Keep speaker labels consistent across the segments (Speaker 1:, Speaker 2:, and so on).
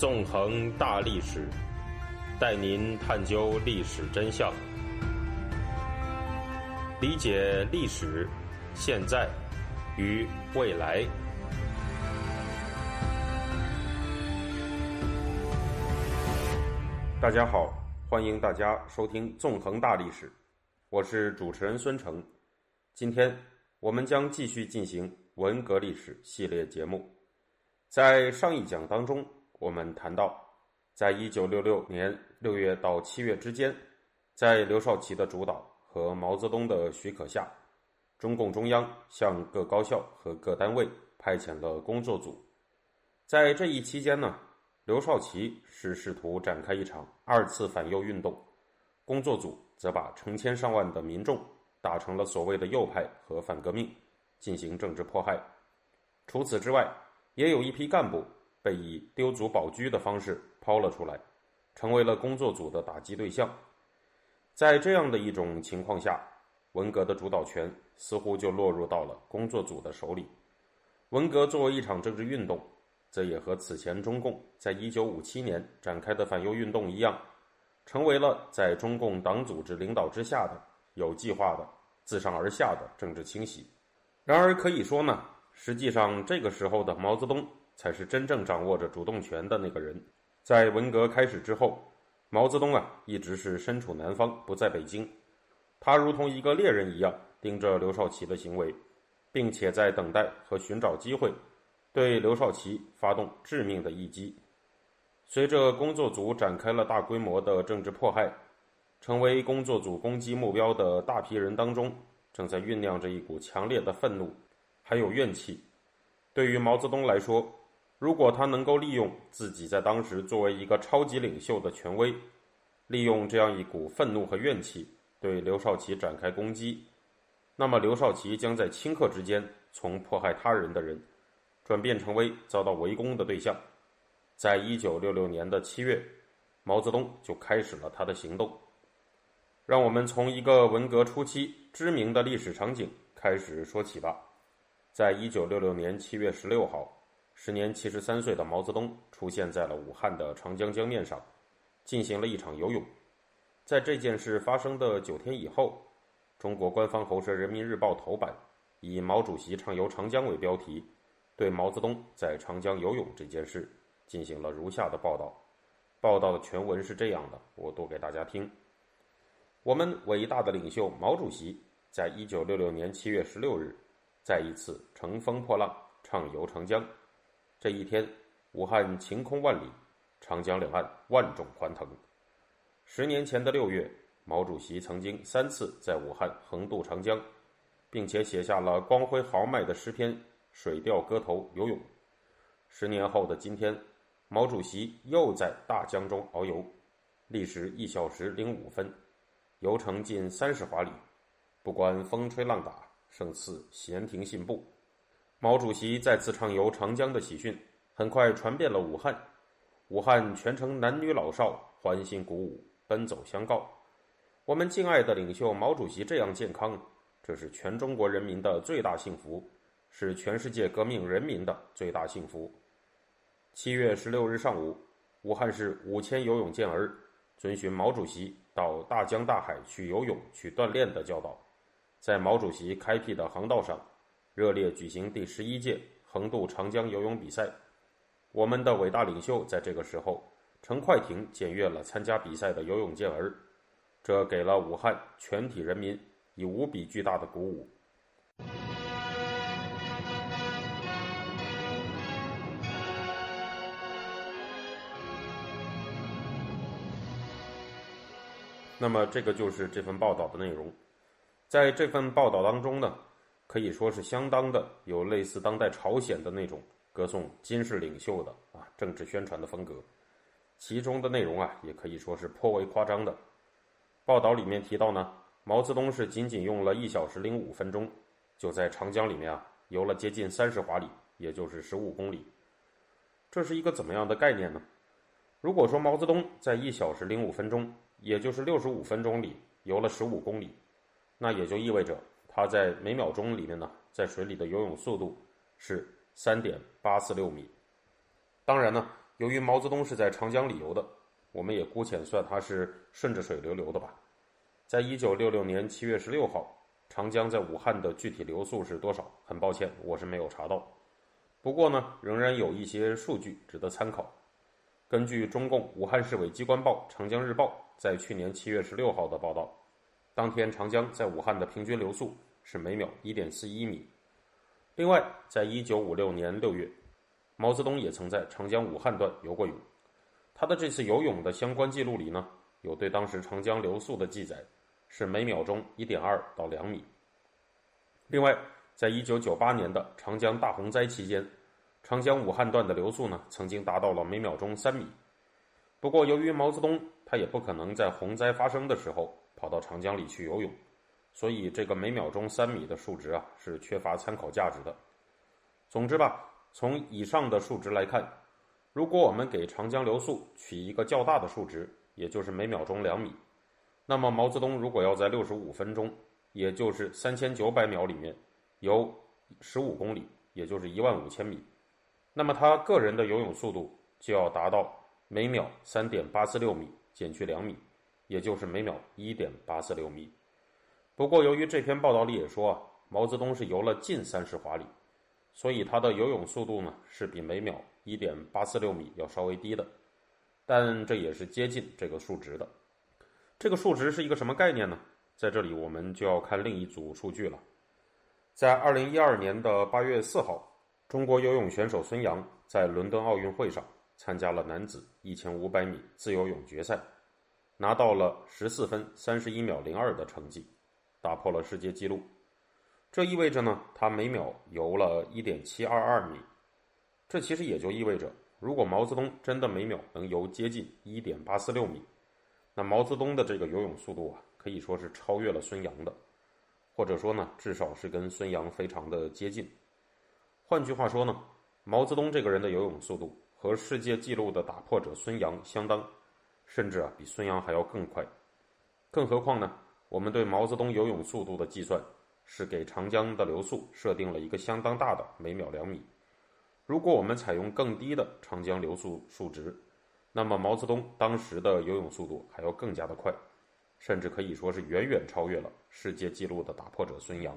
Speaker 1: 纵横大历史，带您探究历史真相，理解历史、现在与未来。大家好，欢迎大家收听《纵横大历史》，我是主持人孙成。今天我们将继续进行文革历史系列节目。在上一讲当中，我们谈到，在一九六六年六月到七月之间，在刘少奇的主导和毛泽东的许可下，中共中央向各高校和各单位派遣了工作组。在这一期间呢，刘少奇是试图展开一场二次反右运动，工作组则把成千上万的民众打成了所谓的右派和反革命，进行政治迫害。除此之外，也有一批干部。被以丢卒保车的方式抛了出来，成为了工作组的打击对象。在这样的一种情况下，文革的主导权似乎就落入到了工作组的手里。文革作为一场政治运动，则也和此前中共在一九五七年展开的反右运动一样，成为了在中共党组织领导之下的有计划的自上而下的政治清洗。然而，可以说呢，实际上这个时候的毛泽东。才是真正掌握着主动权的那个人。在文革开始之后，毛泽东啊一直是身处南方，不在北京。他如同一个猎人一样盯着刘少奇的行为，并且在等待和寻找机会，对刘少奇发动致命的一击。随着工作组展开了大规模的政治迫害，成为工作组攻击目标的大批人当中，正在酝酿着一股强烈的愤怒，还有怨气。对于毛泽东来说，如果他能够利用自己在当时作为一个超级领袖的权威，利用这样一股愤怒和怨气对刘少奇展开攻击，那么刘少奇将在顷刻之间从迫害他人的人，转变成为遭到围攻的对象。在一九六六年的七月，毛泽东就开始了他的行动。让我们从一个文革初期知名的历史场景开始说起吧。在一九六六年七月十六号。时年七十三岁的毛泽东出现在了武汉的长江江面上，进行了一场游泳。在这件事发生的九天以后，中国官方喉舌《人民日报》头版以“毛主席畅游长江”为标题，对毛泽东在长江游泳这件事进行了如下的报道。报道的全文是这样的，我读给大家听：我们伟大的领袖毛主席在一九六六年七月十六日，再一次乘风破浪，畅游长江。这一天，武汉晴空万里，长江两岸万众欢腾。十年前的六月，毛主席曾经三次在武汉横渡长江，并且写下了光辉豪迈的诗篇《水调歌头·游泳》。十年后的今天，毛主席又在大江中遨游，历时一小时零五分，游程近三十华里，不管风吹浪打，胜似闲庭信步。毛主席再次畅游长江的喜讯，很快传遍了武汉。武汉全城男女老少欢欣鼓舞，奔走相告：“我们敬爱的领袖毛主席这样健康，这是全中国人民的最大幸福，是全世界革命人民的最大幸福。”七月十六日上午，武汉市五千游泳健儿遵循毛主席到大江大海去游泳、去锻炼的教导，在毛主席开辟的航道上。热烈举行第十一届横渡长江游泳比赛，我们的伟大领袖在这个时候乘快艇检阅了参加比赛的游泳健儿，这给了武汉全体人民以无比巨大的鼓舞。那么，这个就是这份报道的内容。在这份报道当中呢。可以说是相当的有类似当代朝鲜的那种歌颂金氏领袖的啊政治宣传的风格，其中的内容啊也可以说是颇为夸张的。报道里面提到呢，毛泽东是仅仅用了一小时零五分钟，就在长江里面啊游了接近三十华里，也就是十五公里。这是一个怎么样的概念呢？如果说毛泽东在一小时零五分钟，也就是六十五分钟里游了十五公里，那也就意味着。他在每秒钟里面呢，在水里的游泳速度是三点八四六米。当然呢，由于毛泽东是在长江里游的，我们也姑且算他是顺着水流流的吧。在一九六六年七月十六号，长江在武汉的具体流速是多少？很抱歉，我是没有查到。不过呢，仍然有一些数据值得参考。根据中共武汉市委机关报《长江日报》在去年七月十六号的报道，当天长江在武汉的平均流速是每秒一点四一米。另外，在一九五六年六月，毛泽东也曾在长江武汉段游过泳。他的这次游泳的相关记录里呢，有对当时长江流速的记载，是每秒钟一点二到两米。另外，在一九九八年的长江大洪灾期间，长江武汉段的流速呢，曾经达到了每秒钟三米。不过，由于毛泽东他也不可能在洪灾发生的时候跑到长江里去游泳，所以这个每秒钟三米的数值啊是缺乏参考价值的。总之吧，从以上的数值来看，如果我们给长江流速取一个较大的数值，也就是每秒钟两米，那么毛泽东如果要在六十五分钟，也就是三千九百秒里面。游十五公里，也就是一万五千米，那么他个人的游泳速度就要达到每秒三点八四六米减去两米，也就是每秒一点八四六米。不过，由于这篇报道里也说啊，毛泽东是游了近三十华里，所以他的游泳速度呢是比每秒一点八四六米要稍微低的，但这也是接近这个数值的。这个数值是一个什么概念呢？在这里我们就要看另一组数据了。在二零一二年的八月四号，中国游泳选手孙杨在伦敦奥运会上参加了男子一千五百米自由泳决赛，拿到了十四分三十一秒零二的成绩，打破了世界纪录。这意味着呢，他每秒游了一点七二二米。这其实也就意味着，如果毛泽东真的每秒能游接近一点八四六米，那毛泽东的这个游泳速度啊，可以说是超越了孙杨的。或者说呢，至少是跟孙杨非常的接近。换句话说呢，毛泽东这个人的游泳速度和世界纪录的打破者孙杨相当，甚至啊比孙杨还要更快。更何况呢，我们对毛泽东游泳速度的计算是给长江的流速设定了一个相当大的每秒两米。如果我们采用更低的长江流速数值，那么毛泽东当时的游泳速度还要更加的快。甚至可以说是远远超越了世界纪录的打破者孙杨。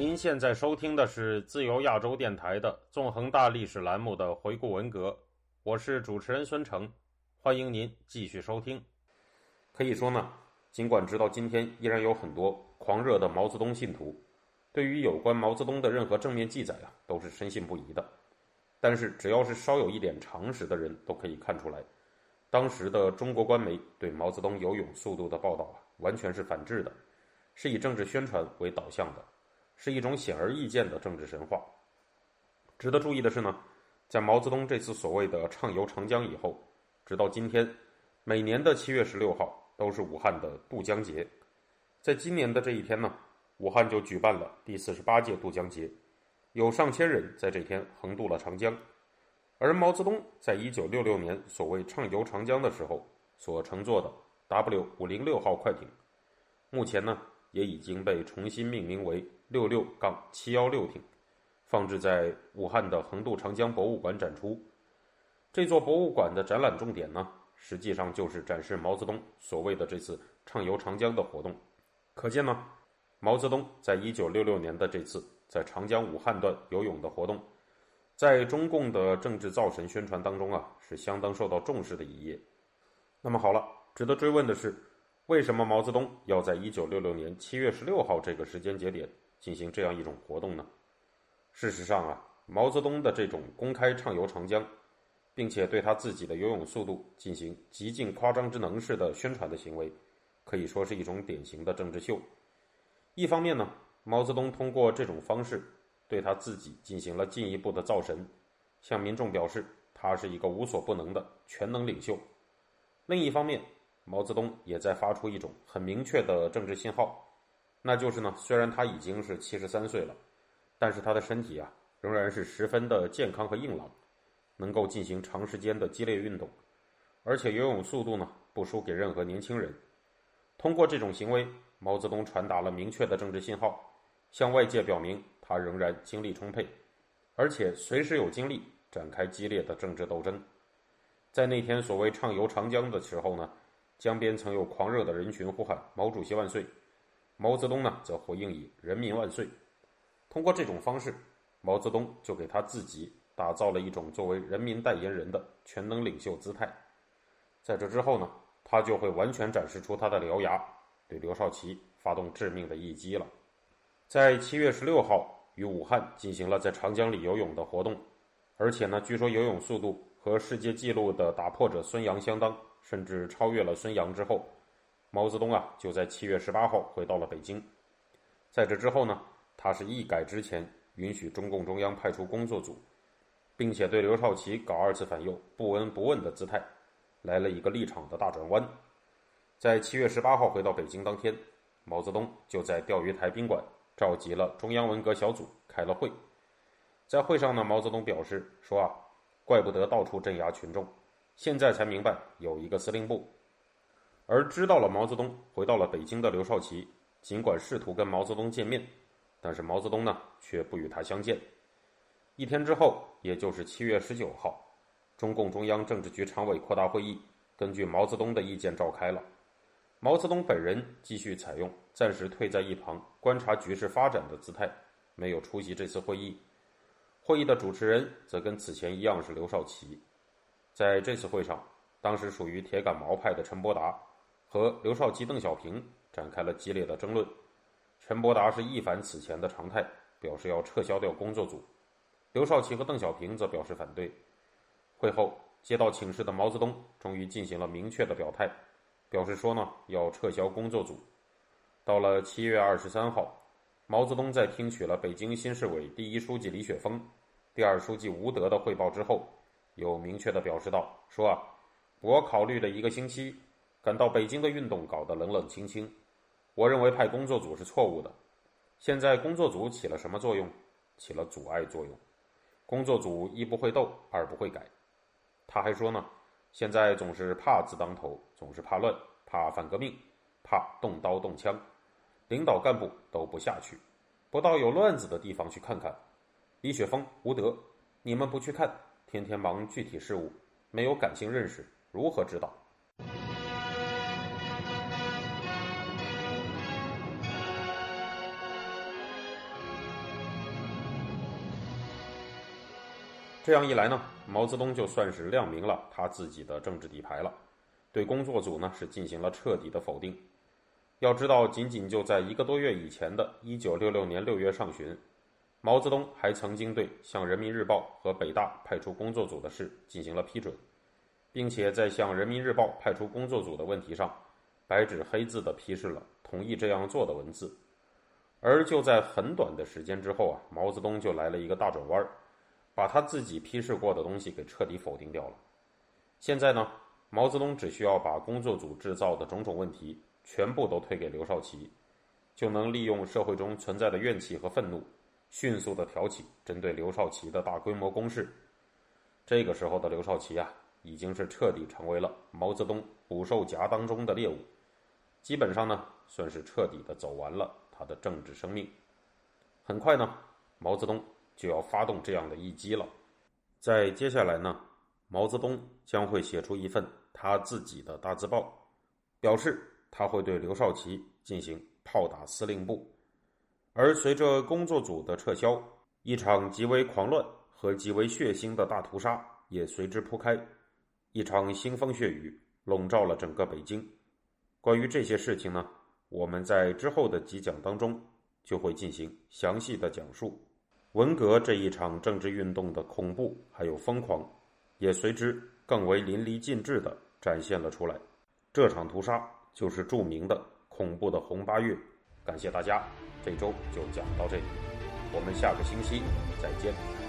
Speaker 1: 您现在收听的是自由亚洲电台的《纵横大历史》栏目的回顾文革，我是主持人孙成，欢迎您继续收听。可以说呢。尽管直到今天依然有很多狂热的毛泽东信徒，对于有关毛泽东的任何正面记载啊，都是深信不疑的。但是，只要是稍有一点常识的人都可以看出来，当时的中国官媒对毛泽东游泳速度的报道啊，完全是反制的，是以政治宣传为导向的，是一种显而易见的政治神话。值得注意的是呢，在毛泽东这次所谓的畅游长江以后，直到今天，每年的七月十六号。都是武汉的渡江节，在今年的这一天呢，武汉就举办了第四十八届渡江节，有上千人在这天横渡了长江。而毛泽东在一九六六年所谓畅游长江的时候所乘坐的 W 五零六号快艇，目前呢也已经被重新命名为六六杠七幺六艇，放置在武汉的横渡长江博物馆展出。这座博物馆的展览重点呢？实际上就是展示毛泽东所谓的这次畅游长江的活动，可见呢，毛泽东在一九六六年的这次在长江武汉段游泳的活动，在中共的政治造神宣传当中啊，是相当受到重视的一页。那么好了，值得追问的是，为什么毛泽东要在一九六六年七月十六号这个时间节点进行这样一种活动呢？事实上啊，毛泽东的这种公开畅游长江。并且对他自己的游泳速度进行极尽夸张之能事的宣传的行为，可以说是一种典型的政治秀。一方面呢，毛泽东通过这种方式对他自己进行了进一步的造神，向民众表示他是一个无所不能的全能领袖；另一方面，毛泽东也在发出一种很明确的政治信号，那就是呢，虽然他已经是七十三岁了，但是他的身体啊仍然是十分的健康和硬朗。能够进行长时间的激烈运动，而且游泳速度呢不输给任何年轻人。通过这种行为，毛泽东传达了明确的政治信号，向外界表明他仍然精力充沛，而且随时有精力展开激烈的政治斗争。在那天所谓畅游长江的时候呢，江边曾有狂热的人群呼喊“毛主席万岁”，毛泽东呢则回应以“人民万岁”。通过这种方式，毛泽东就给他自己打造了一种作为人民代言人的全能领袖姿态。在这之后呢，他就会完全展示出他的獠牙，对刘少奇发动致命的一击了。在七月十六号，与武汉进行了在长江里游泳的活动，而且呢，据说游泳速度。和世界纪录的打破者孙杨相当，甚至超越了孙杨之后，毛泽东啊就在七月十八号回到了北京。在这之后呢，他是一改之前允许中共中央派出工作组，并且对刘少奇搞二次反右不闻不问的姿态，来了一个立场的大转弯。在七月十八号回到北京当天，毛泽东就在钓鱼台宾馆召集了中央文革小组开了会。在会上呢，毛泽东表示说啊。怪不得到处镇压群众，现在才明白有一个司令部。而知道了毛泽东回到了北京的刘少奇，尽管试图跟毛泽东见面，但是毛泽东呢却不与他相见。一天之后，也就是七月十九号，中共中央政治局常委扩大会议根据毛泽东的意见召开了。毛泽东本人继续采用暂时退在一旁观察局势发展的姿态，没有出席这次会议。会议的主持人则跟此前一样是刘少奇。在这次会上，当时属于铁杆毛派的陈伯达和刘少奇、邓小平展开了激烈的争论。陈伯达是一反此前的常态，表示要撤销掉工作组；刘少奇和邓小平则表示反对。会后，接到请示的毛泽东终于进行了明确的表态，表示说呢要撤销工作组。到了七月二十三号，毛泽东在听取了北京新市委第一书记李雪峰。第二书记吴德的汇报之后，又明确的表示道：“说啊，我考虑了一个星期，感到北京的运动搞得冷冷清清。我认为派工作组是错误的。现在工作组起了什么作用？起了阻碍作用。工作组一不会斗，二不会改。他还说呢，现在总是怕字当头，总是怕乱，怕反革命，怕动刀动枪，领导干部都不下去，不到有乱子的地方去看看。”李雪峰、吴德，你们不去看，天天忙具体事务，没有感性认识，如何指导？这样一来呢，毛泽东就算是亮明了他自己的政治底牌了，对工作组呢是进行了彻底的否定。要知道，仅仅就在一个多月以前的1966年6月上旬。毛泽东还曾经对向人民日报和北大派出工作组的事进行了批准，并且在向人民日报派出工作组的问题上，白纸黑字的批示了同意这样做的文字。而就在很短的时间之后啊，毛泽东就来了一个大转弯，把他自己批示过的东西给彻底否定掉了。现在呢，毛泽东只需要把工作组制造的种种问题全部都推给刘少奇，就能利用社会中存在的怨气和愤怒。迅速的挑起针对刘少奇的大规模攻势。这个时候的刘少奇啊，已经是彻底成为了毛泽东捕兽夹当中的猎物，基本上呢，算是彻底的走完了他的政治生命。很快呢，毛泽东就要发动这样的一击了。在接下来呢，毛泽东将会写出一份他自己的大字报，表示他会对刘少奇进行炮打司令部。而随着工作组的撤销，一场极为狂乱和极为血腥的大屠杀也随之铺开，一场腥风血雨笼罩了整个北京。关于这些事情呢，我们在之后的几讲当中就会进行详细的讲述。文革这一场政治运动的恐怖还有疯狂，也随之更为淋漓尽致地展现了出来。这场屠杀就是著名的恐怖的红八月。感谢大家。这周就讲到这里，我们下个星期再见。